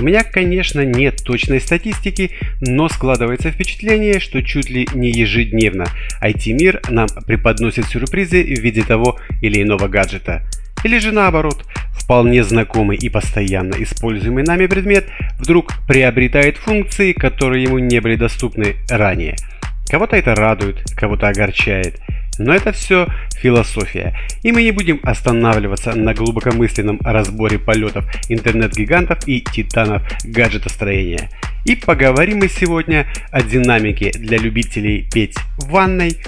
У меня, конечно, нет точной статистики, но складывается впечатление, что чуть ли не ежедневно IT-мир нам преподносит сюрпризы в виде того или иного гаджета. Или же наоборот, вполне знакомый и постоянно используемый нами предмет вдруг приобретает функции, которые ему не были доступны ранее. Кого-то это радует, кого-то огорчает – но это все философия, и мы не будем останавливаться на глубокомысленном разборе полетов интернет-гигантов и титанов гаджетостроения. И поговорим мы сегодня о динамике для любителей петь в ванной,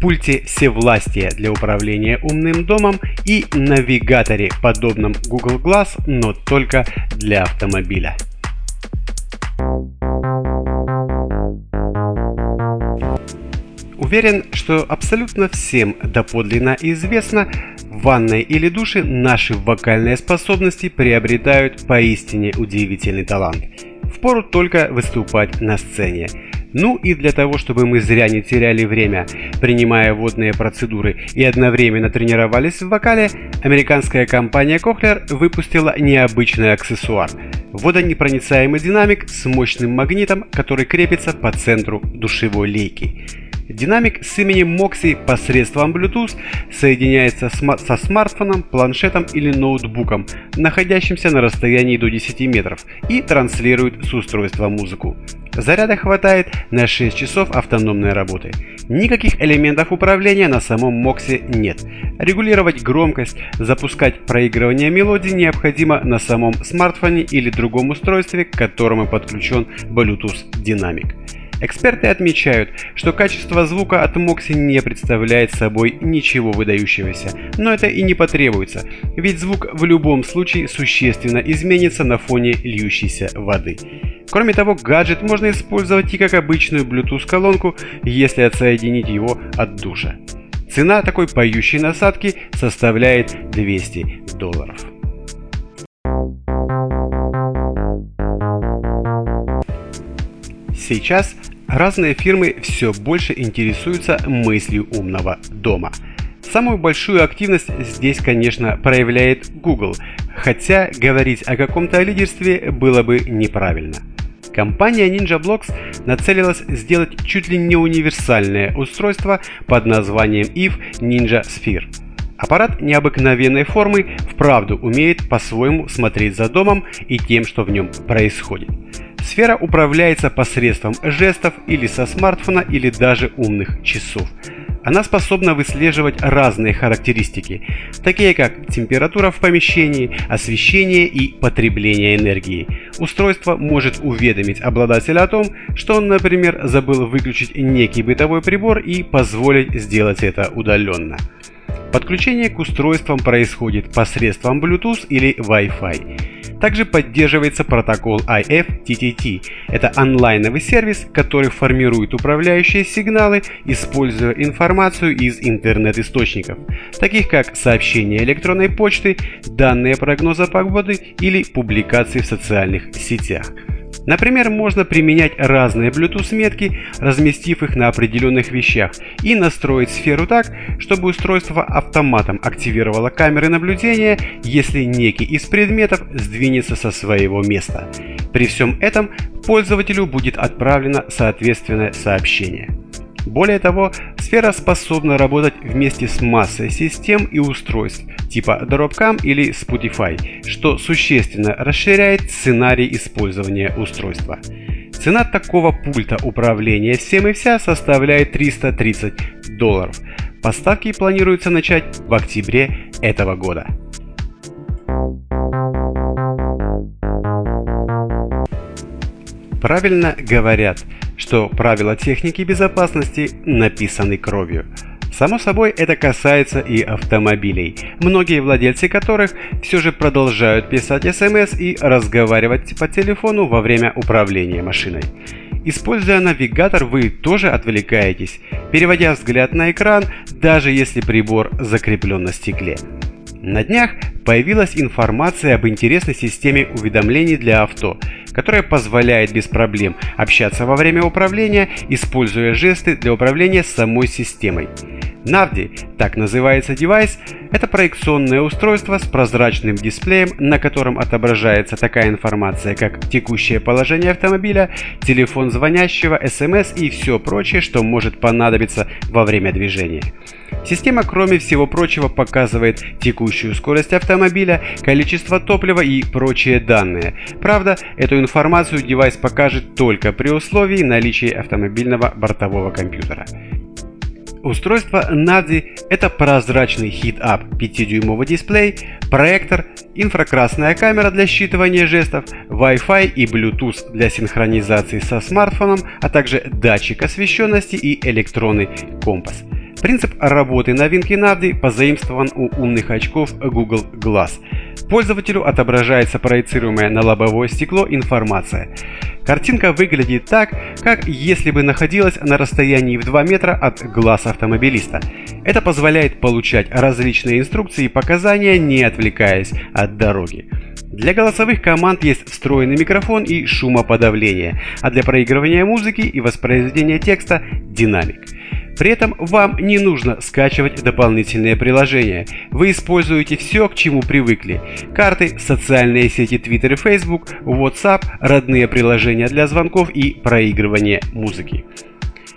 пульте всевластия для управления умным домом и навигаторе, подобном Google Glass, но только для автомобиля. Уверен, что абсолютно всем доподлинно известно, в ванной или душе наши вокальные способности приобретают поистине удивительный талант. Впору только выступать на сцене. Ну и для того, чтобы мы зря не теряли время, принимая водные процедуры и одновременно тренировались в вокале, американская компания Cochlear выпустила необычный аксессуар – водонепроницаемый динамик с мощным магнитом, который крепится по центру душевой лейки. Динамик с именем Moxie посредством Bluetooth соединяется со смартфоном, планшетом или ноутбуком, находящимся на расстоянии до 10 метров, и транслирует с устройства музыку. Заряда хватает на 6 часов автономной работы. Никаких элементов управления на самом Moxie нет. Регулировать громкость, запускать проигрывание мелодии необходимо на самом смартфоне или другом устройстве, к которому подключен Bluetooth динамик. Эксперты отмечают, что качество звука от Moxie не представляет собой ничего выдающегося, но это и не потребуется, ведь звук в любом случае существенно изменится на фоне льющейся воды. Кроме того, гаджет можно использовать и как обычную Bluetooth-колонку, если отсоединить его от душа. Цена такой поющей насадки составляет 200 долларов. Сейчас разные фирмы все больше интересуются мыслью умного дома. Самую большую активность здесь, конечно, проявляет Google, хотя говорить о каком-то лидерстве было бы неправильно. Компания NinjaBlocks нацелилась сделать чуть ли не универсальное устройство под названием EVE Ninja Sphere. Аппарат необыкновенной формы вправду умеет по-своему смотреть за домом и тем, что в нем происходит. Сфера управляется посредством жестов или со смартфона или даже умных часов. Она способна выслеживать разные характеристики, такие как температура в помещении, освещение и потребление энергии. Устройство может уведомить обладателя о том, что он, например, забыл выключить некий бытовой прибор и позволить сделать это удаленно. Подключение к устройствам происходит посредством Bluetooth или Wi-Fi. Также поддерживается протокол IFTTT. Это онлайновый сервис, который формирует управляющие сигналы, используя информацию из интернет-источников, таких как сообщения электронной почты, данные прогноза погоды или публикации в социальных сетях. Например, можно применять разные Bluetooth-метки, разместив их на определенных вещах, и настроить сферу так, чтобы устройство автоматом активировало камеры наблюдения, если некий из предметов сдвинется со своего места. При всем этом пользователю будет отправлено соответственное сообщение. Более того, сфера способна работать вместе с массой систем и устройств типа Dropcam или Spotify, что существенно расширяет сценарий использования устройства. Цена такого пульта управления всем и вся составляет 330 долларов. Поставки планируется начать в октябре этого года. Правильно говорят, что правила техники безопасности написаны кровью. Само собой, это касается и автомобилей, многие владельцы которых все же продолжают писать смс и разговаривать по телефону во время управления машиной. Используя навигатор, вы тоже отвлекаетесь, переводя взгляд на экран, даже если прибор закреплен на стекле. На днях появилась информация об интересной системе уведомлений для авто, которая позволяет без проблем общаться во время управления, используя жесты для управления самой системой. Навди, так называется девайс, это проекционное устройство с прозрачным дисплеем, на котором отображается такая информация, как текущее положение автомобиля, телефон звонящего, смс и все прочее, что может понадобиться во время движения. Система, кроме всего прочего, показывает текущую скорость автомобиля, количество топлива и прочие данные. Правда, эту информацию девайс покажет только при условии наличия автомобильного бортового компьютера. Устройство NADI – это прозрачный хит-ап 5-дюймовый дисплей, проектор, инфракрасная камера для считывания жестов, Wi-Fi и Bluetooth для синхронизации со смартфоном, а также датчик освещенности и электронный компас. Принцип работы новинки Навди позаимствован у умных очков Google Glass. Пользователю отображается проецируемая на лобовое стекло информация. Картинка выглядит так, как если бы находилась на расстоянии в 2 метра от глаз автомобилиста. Это позволяет получать различные инструкции и показания, не отвлекаясь от дороги. Для голосовых команд есть встроенный микрофон и шумоподавление, а для проигрывания музыки и воспроизведения текста – динамик. При этом вам не нужно скачивать дополнительные приложения. Вы используете все, к чему привыкли. Карты, социальные сети Twitter и Facebook, WhatsApp, родные приложения для звонков и проигрывания музыки.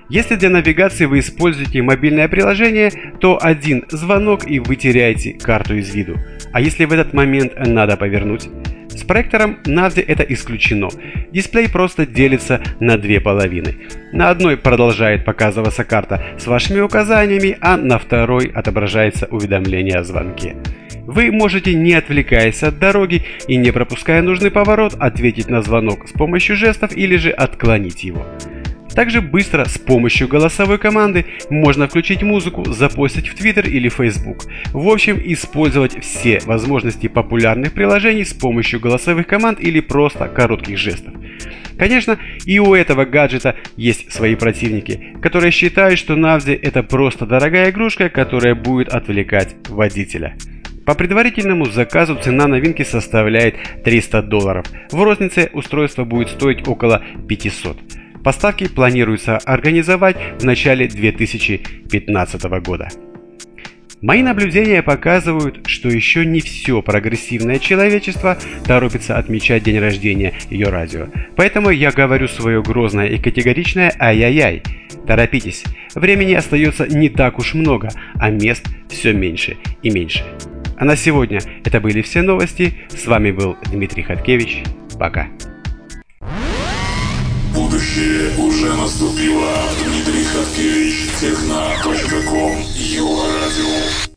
Если для навигации вы используете мобильное приложение, то один звонок и вы теряете карту из виду. А если в этот момент надо повернуть? Проектором NAVDI это исключено. Дисплей просто делится на две половины. На одной продолжает показываться карта с вашими указаниями, а на второй отображается уведомление о звонке. Вы можете, не отвлекаясь от дороги и не пропуская нужный поворот, ответить на звонок с помощью жестов или же отклонить его. Также быстро с помощью голосовой команды можно включить музыку, запостить в Twitter или Facebook. В общем, использовать все возможности популярных приложений с помощью голосовых команд или просто коротких жестов. Конечно, и у этого гаджета есть свои противники, которые считают, что Navdi это просто дорогая игрушка, которая будет отвлекать водителя. По предварительному заказу цена новинки составляет 300 долларов. В рознице устройство будет стоить около 500. Поставки планируется организовать в начале 2015 года. Мои наблюдения показывают, что еще не все прогрессивное человечество торопится отмечать день рождения ее радио. Поэтому я говорю свое грозное и категоричное «Ай-яй-яй». Торопитесь, времени остается не так уж много, а мест все меньше и меньше. А на сегодня это были все новости. С вами был Дмитрий Хаткевич. Пока. Будущее уже наступило. Дмитрий Хаткевич, техно.ком, его радио.